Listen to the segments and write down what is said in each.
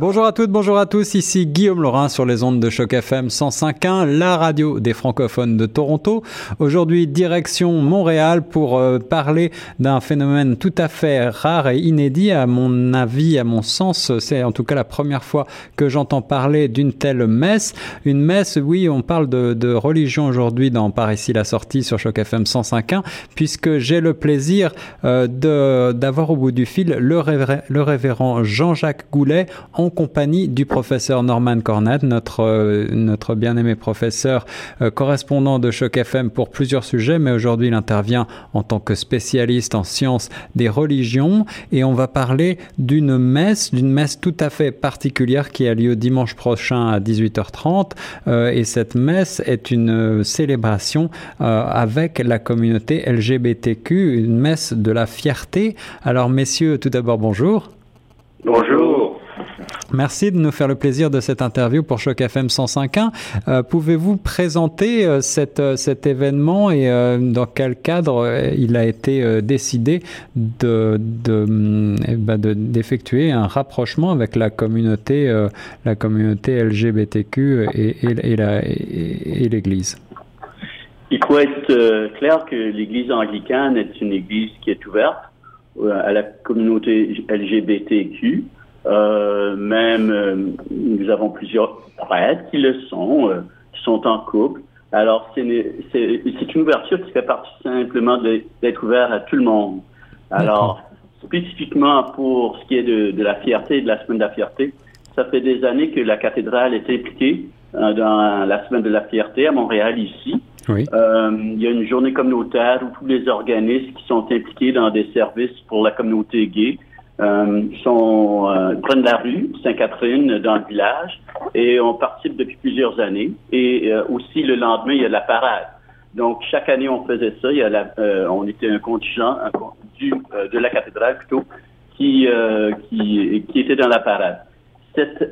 Bonjour à toutes, bonjour à tous, ici Guillaume Laurin sur les ondes de choc FM 105.1, la radio des francophones de Toronto. Aujourd'hui, direction Montréal pour euh, parler d'un phénomène tout à fait rare et inédit à mon avis, à mon sens. C'est en tout cas la première fois que j'entends parler d'une telle messe. Une messe, oui, on parle de, de religion aujourd'hui dans Par ici la sortie sur choc FM 105.1 puisque j'ai le plaisir euh, d'avoir au bout du fil le, le révérend Jean-Jacques Goulet en compagnie du professeur Norman Cornette, notre, euh, notre bien-aimé professeur euh, correspondant de Choc FM pour plusieurs sujets, mais aujourd'hui il intervient en tant que spécialiste en sciences des religions et on va parler d'une messe, d'une messe tout à fait particulière qui a lieu dimanche prochain à 18h30 euh, et cette messe est une célébration avec la communauté LGBTQ, une messe de la fierté. Alors messieurs, tout d'abord bonjour. Bonjour. Merci de nous faire le plaisir de cette interview pour Choc FM 105.1. Euh, Pouvez-vous présenter euh, euh, cet événement et euh, dans quel cadre euh, il a été décidé de, de, eh ben d'effectuer un rapprochement avec la communauté, la communauté LGBTQ et, et, et l'Église? Il faut être clair que l'Église anglicane est une Église qui est ouverte à la communauté LGBTQ. Euh, même, euh, nous avons plusieurs prêtres qui le sont, euh, qui sont en couple. Alors, c'est une ouverture qui fait partie simplement d'être ouvert à tout le monde. Alors, spécifiquement pour ce qui est de, de, la fierté et de la semaine de la fierté, ça fait des années que la cathédrale est impliquée dans la semaine de la fierté à Montréal ici. Oui. il y a une journée communautaire où tous les organismes qui sont impliqués dans des services pour la communauté gay euh, sont, euh, prennent la rue Sainte-Catherine dans le village et on participe depuis plusieurs années. Et euh, aussi le lendemain, il y a la parade. Donc chaque année, on faisait ça. Il y a la, euh, on était un contingent un, du, de la cathédrale plutôt qui, qui, qui était dans la parade.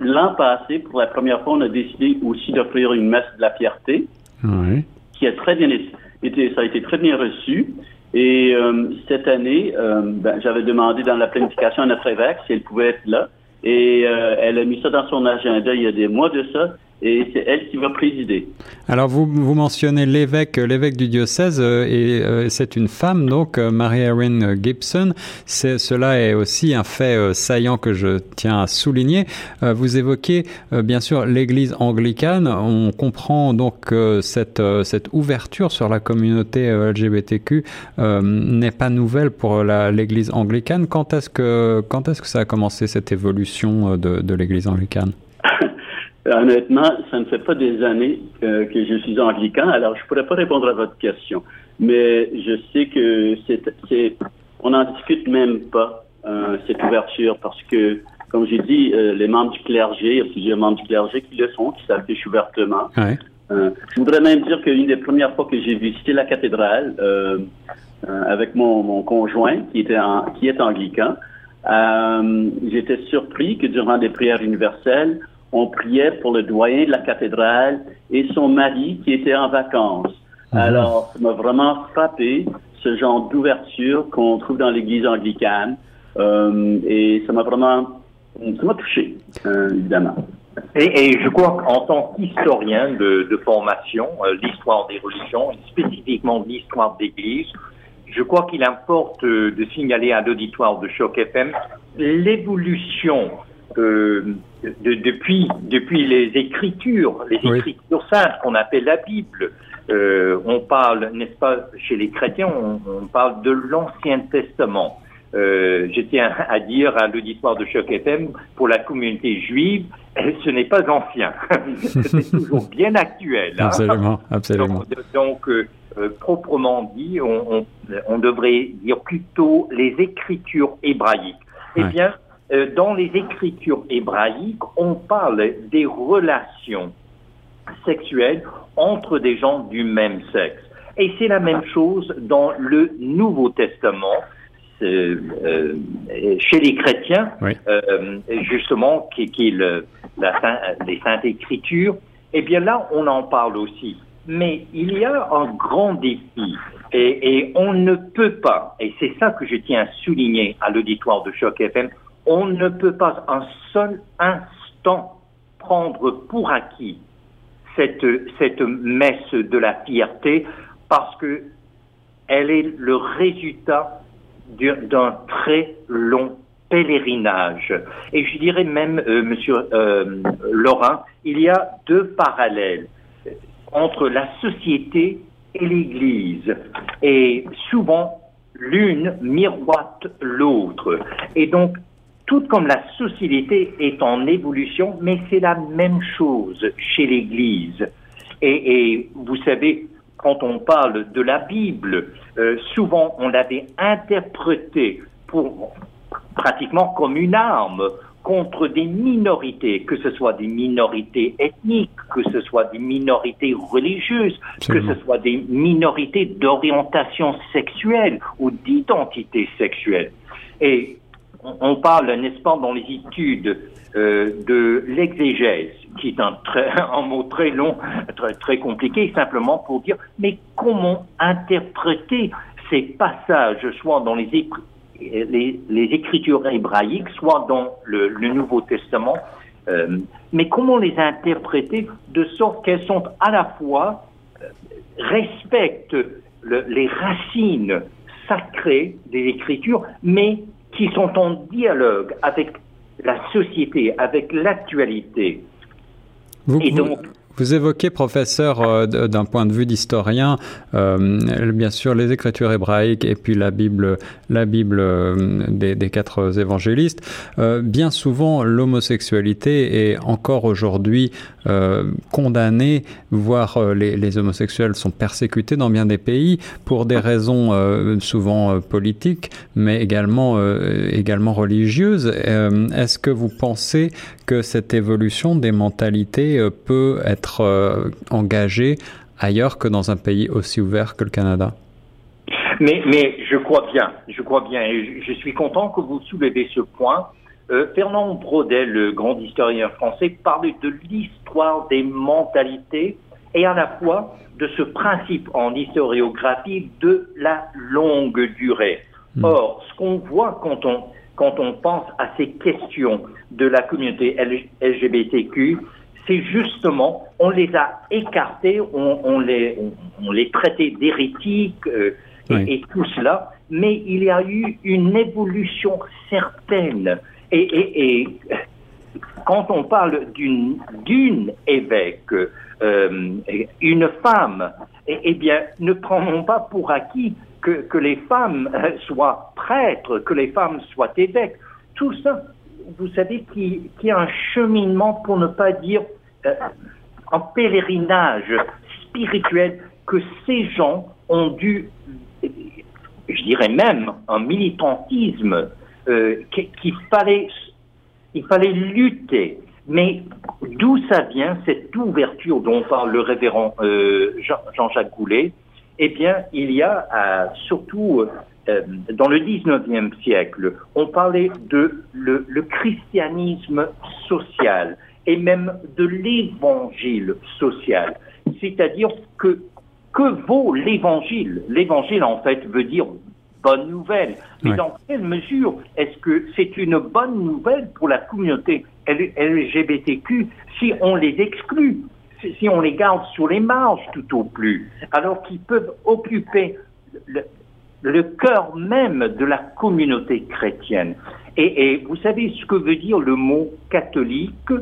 L'an passé, pour la première fois, on a décidé aussi d'offrir une messe de la fierté, oui. qui a très bien été, ça a été très bien reçu. Et euh, cette année, euh, ben, j'avais demandé dans la planification à notre évêque si elle pouvait être là. Et euh, elle a mis ça dans son agenda il y a des mois de ça et c'est elle qui va présider. Alors vous, vous mentionnez l'évêque, l'évêque du diocèse euh, et euh, c'est une femme donc euh, Mary-Erin Gibson. C'est, cela est aussi un fait saillant que je tiens à souligner. vous évoquez bien sûr l'Église anglicane. On comprend donc cette cette ouverture sur la communauté LGBTQ n'est pas nouvelle pour la, l'Église anglicane. Quand est-ce que quand est-ce que ça a commencé cette évolution de, de l'Église anglicane? Honnêtement, ça ne fait pas des années que, que je suis anglican, alors je ne pourrais pas répondre à votre question. Mais je sais que c'est, on n'en discute même pas, euh, cette ouverture, parce que, comme j'ai dit, euh, les membres du clergé, il y a plusieurs membres du clergé qui le sont, qui s'affichent ouvertement. Ouais. Euh, je voudrais même dire qu'une des premières fois que j'ai visité la cathédrale euh, euh, avec mon, mon conjoint, qui, était en, qui est anglican, euh, j'étais surpris que durant des prières universelles, on priait pour le doyen de la cathédrale et son mari qui était en vacances. Mhm. Alors, ça m'a vraiment frappé ce genre d'ouverture qu'on trouve dans l'Église anglicane euh, et ça m'a vraiment, ça m'a touché, euh, évidemment. Et, et, je crois qu'en tant qu'historien de, de, formation, euh, l'histoire des religions, et spécifiquement l'histoire d'Église, je crois qu'il importe euh, de signaler à l'auditoire de Choc FM l'évolution euh, de, depuis, depuis les écritures, les oui. écritures saintes qu'on appelle la Bible. Euh, on parle, n'est-ce pas, chez les chrétiens, on, on parle de l'Ancien Testament. Euh, je tiens à dire à l'auditoire de Choc FM, pour la communauté juive, ce n'est pas ancien. C'est toujours bien actuel. Hein? Absolument, absolument. Donc, donc euh, proprement dit, on, on, on, devrait dire plutôt les écritures hébraïques. Eh ouais. bien, euh, dans les écritures hébraïques, on parle des relations sexuelles entre des gens du même sexe. Et c'est la même chose dans le Nouveau Testament, euh, euh, chez les chrétiens, oui. euh, justement, qui, qui est le, la, les Saintes Écritures. Eh bien là, on en parle aussi. Mais il y a un grand défi et, et on ne peut pas, et c'est ça que je tiens à souligner à l'auditoire de Choc FM, on ne peut pas un seul, un autant prendre pour acquis cette, messe de la fierté parce que elle est le résultat d'un très long pèlerinage. Et je dirais même, euh, Monsieur euh, il y a deux parallèles entre la société et l'Église. Et souvent, l'une miroite l'autre. Et donc, tout comme la société est en évolution, mais c'est la même chose chez l'Église. Et, et, vous savez, quand on parle de la Bible, euh, souvent on l'avait interprétée pour pratiquement comme une arme contre des minorités, que ce soit des minorités ethniques, que ce soit des minorités religieuses, que ce soit des minorités d'orientation sexuelle ou d'identité sexuelle. Et on parle, n'est-ce pas, dans les études euh, de l'exégèse, qui est un, mot très long, très, compliqué, simplement pour dire, mais comment interpréter ces passages, soit dans les, écritures hébraïques, soit dans le, Nouveau Testament, euh, mais comment les interpréter de sorte qu'elles sont à la fois euh, respectent le, les racines sacrées des Écritures, mais qui sont en dialogue avec la société, avec l'actualité. Et donc, vous évoquez, professeur, euh, d'un point de vue d'historien, euh, bien sûr les Écritures hébraïques et puis la Bible, la Bible euh, des, quatre évangélistes. Bien souvent, l'homosexualité est encore aujourd'hui condamnée, voire les, les, homosexuels sont persécutés dans bien des pays pour des raisons souvent politiques, mais également également religieuses. Est-ce que vous pensez que cette évolution des mentalités peut être euh, engagé ailleurs que dans un pays aussi ouvert que le Canada mais, mais je crois bien, je crois bien, et je suis content que vous soulevez ce point. Euh, Fernand Brodel, le grand historien français, parlait de l'histoire des mentalités et à la fois de ce principe en historiographie de la longue durée. Mmh. Or, ce qu'on voit quand on, quand on pense à ces questions de la communauté LGBTQ, c'est justement, on les a écartés, on, on les, on, on, les traitait d'hérétiques euh, oui. et, et, tout cela, mais il y a eu une évolution certaine. Et, et, et quand on parle d'une d'une évêque, euh, une femme, eh bien, ne prenons pas pour acquis que, que les femmes soient prêtres, que les femmes soient évêques. Tout ça, vous savez, qui, qui a un cheminement, pour ne pas dire euh, un pèlerinage spirituel que ces gens ont dû, je dirais même, un militantisme euh, qu'il fallait, lutter. Mais d'où ça vient cette ouverture dont parle le révérend euh, Jean-Jacques Goulet? Eh bien, il y a euh, surtout euh, dans le 19e siècle, on parlait de le christianisme social et même de l'évangile social. C'est-à-dire que que vaut l'évangile? L'évangile, en fait, veut dire bonne nouvelle. Mais dans quelle mesure est-ce que c'est une bonne nouvelle pour la communauté LGBTQ si on les exclut, si on les garde sur les marges tout au plus, alors qu'ils peuvent occuper le, le cœur même de la communauté chrétienne? Et, et, vous savez ce que veut dire le mot catholique?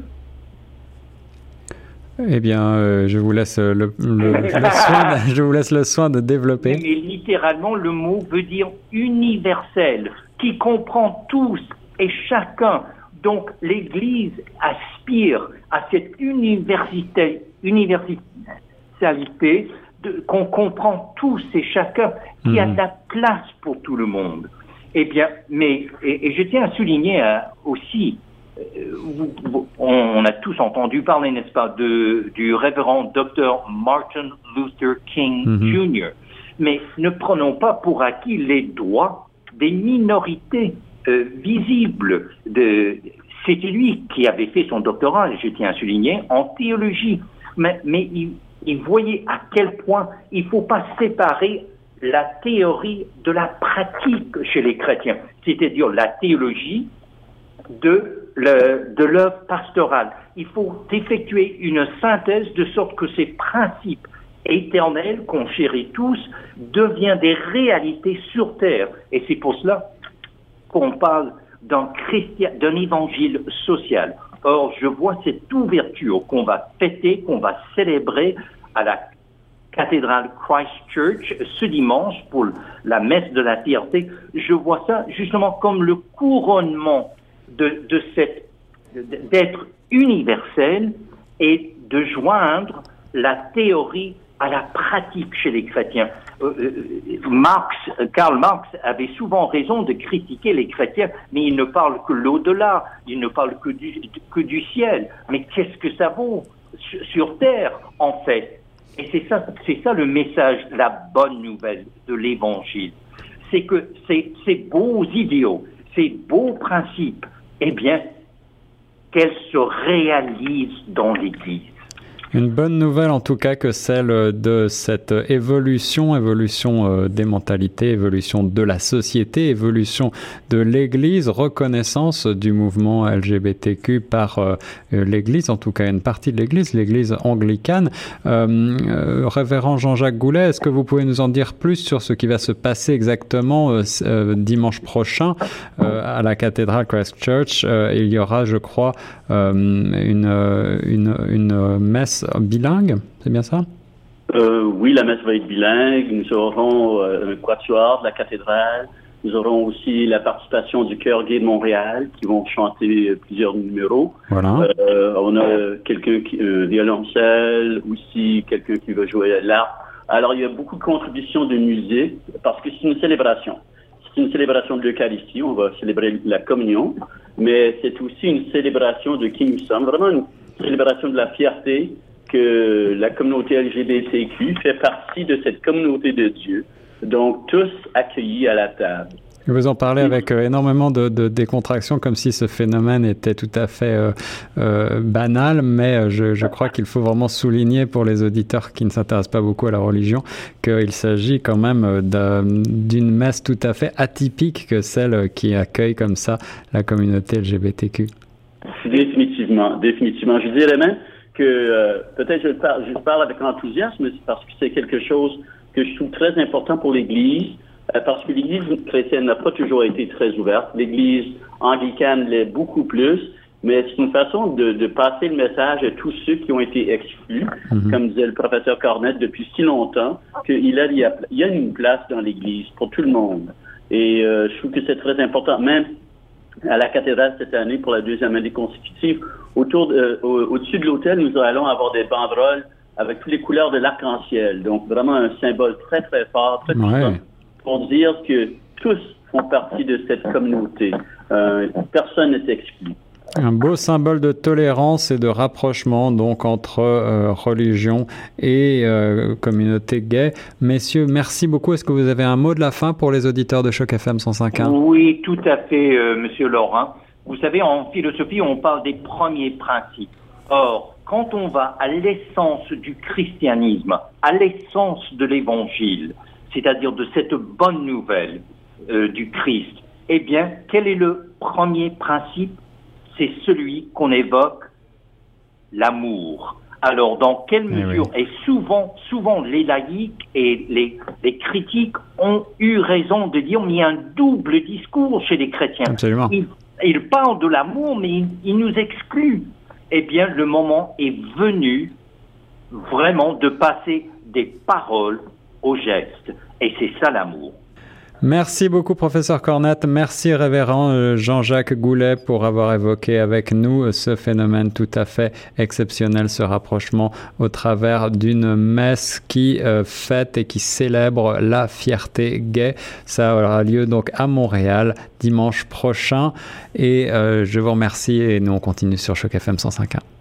Eh bien, euh, je vous laisse le, le, le soin, de, je vous laisse le soin de développer. Mais littéralement, le mot veut dire universel, qui comprend tous et chacun. Donc, l'Église aspire à cette université, universalité qu'on comprend tous et chacun, qui mmh. a de la place pour tout le monde. Eh bien, mais et, et je tiens à souligner euh, aussi on, a tous entendu parler, n'est-ce pas, de, du révérend Dr. Martin Luther King mm -hmm. Jr. Mais ne prenons pas pour acquis les droits des minorités euh, visibles. De, C'était lui qui avait fait son doctorat, je tiens à souligner, en théologie. Mais, mais il, il voyait à quel point il ne faut pas séparer la théorie de la pratique chez les chrétiens, c'est-à-dire la théologie de de l'œuvre pastorale. Il faut effectuer une synthèse de sorte que ces principes éternels qu'on chérit tous deviennent des réalités sur terre. Et c'est pour cela qu'on parle d'un évangile social. Or, je vois cette ouverture qu'on va fêter, qu'on va célébrer à la cathédrale Christchurch ce dimanche pour la messe de la fierté. Je vois ça justement comme le couronnement de, d'être universel et de joindre la théorie à la pratique chez les chrétiens. Euh, euh, Marx, Karl Marx avait souvent raison de critiquer les chrétiens, mais il ne parle que l'au-delà, il ne parle que du, que du ciel. Mais qu'est-ce que ça vaut sur terre, en fait? Et c'est ça, c'est ça le message, la bonne nouvelle de l'Évangile. C'est que ces beaux idéaux, ces beaux principes, eh bien, qu'elles se réalisent dans l'Église. Une bonne nouvelle en tout cas que celle de cette évolution, évolution euh, des mentalités, évolution de la société, évolution de l'Église, reconnaissance du mouvement LGBTQ par euh, l'Église, en tout cas une partie de l'Église, l'Église anglicane. Euh, révérend Jean-Jacques Goulet, est-ce que vous pouvez nous en dire plus sur ce qui va se passer exactement dimanche prochain à la cathédrale Christchurch Il y aura, je crois, une, une, une messe bilingue, c'est bien ça? Euh, Oui, la messe va être bilingue. Nous aurons euh, un quatuor de la cathédrale. Nous aurons aussi la participation du Chœur Gay de Montréal qui vont chanter plusieurs numéros. Voilà. Euh, on a quelqu'un qui, violoncelle, aussi quelqu'un qui va jouer l'art. Alors, il y a beaucoup de contributions de musique parce que c'est une célébration. C'est une célébration de l'Eucharistie. On va célébrer la communion, mais c'est aussi une célébration de qui nous sommes. Vraiment une célébration de la fierté que la communauté LGBTQ fait partie de cette communauté de Dieu, donc tous accueillis à la table. Vous en parlez avec euh, énormément de, décontraction, comme si ce phénomène était tout à fait euh, euh, banal, mais je, crois qu'il faut vraiment souligner pour les auditeurs qui ne s'intéressent pas beaucoup à la religion qu'il s'agit quand même d'une messe tout à fait atypique que celle qui accueille comme ça la communauté LGBTQ. Définitivement, définitivement. Je dirais même que euh, peut-être je parle, je parle avec enthousiasme parce que c'est quelque chose que je trouve très important pour l'Église, euh, parce que l'Église chrétienne n'a pas toujours été très ouverte. L'Église anglicane l'est beaucoup plus, mais c'est une façon de, de, passer le message à tous ceux qui ont été exclus, mhm. comme disait le professeur Cornette depuis si longtemps, qu'il a, il y a une place dans l'Église pour tout le monde. Et euh, je trouve que c'est très important, même à la cathédrale cette année pour la deuxième année consécutive. Autour de, au-dessus de l'hôtel, nous allons avoir des banderoles avec toutes les couleurs de l'arc-en-ciel. Donc vraiment un symbole très très fort, très puissant pour dire que tous font partie de cette communauté. Euh, personne n'est exclu. Un beau symbole de tolérance et de rapprochement donc entre euh, religion et euh, communauté gay. Messieurs, merci beaucoup. Est-ce que vous avez un mot de la fin pour les auditeurs de Choc FM 105.1 Oui, tout à fait, euh, Monsieur Laurent. Vous savez, en philosophie, on parle des premiers principes. Or, quand on va à l'essence du christianisme, à l'essence de l'évangile, c'est-à-dire de cette bonne nouvelle du Christ, eh bien, quel est le premier principe? C'est celui qu'on évoque, l'amour. Alors, dans quelle eh mesure Et souvent, souvent, les laïcs et les, les, critiques ont eu raison de dire, mais il y a un double discours chez les chrétiens. Absolument. Ils, parlent de l'amour, mais ils, nous excluent. Eh bien, le moment est venu vraiment de passer des paroles aux gestes. Et c'est ça l'amour. Merci beaucoup, professeur Cornette. Merci, révérend euh, Jean-Jacques Goulet, pour avoir évoqué avec nous euh, ce phénomène tout à fait exceptionnel, ce rapprochement au travers d'une messe qui euh, fête et qui célèbre la fierté gay. Ça aura lieu donc à Montréal dimanche prochain. Et je vous remercie et nous on continue sur Choc FM 105.1.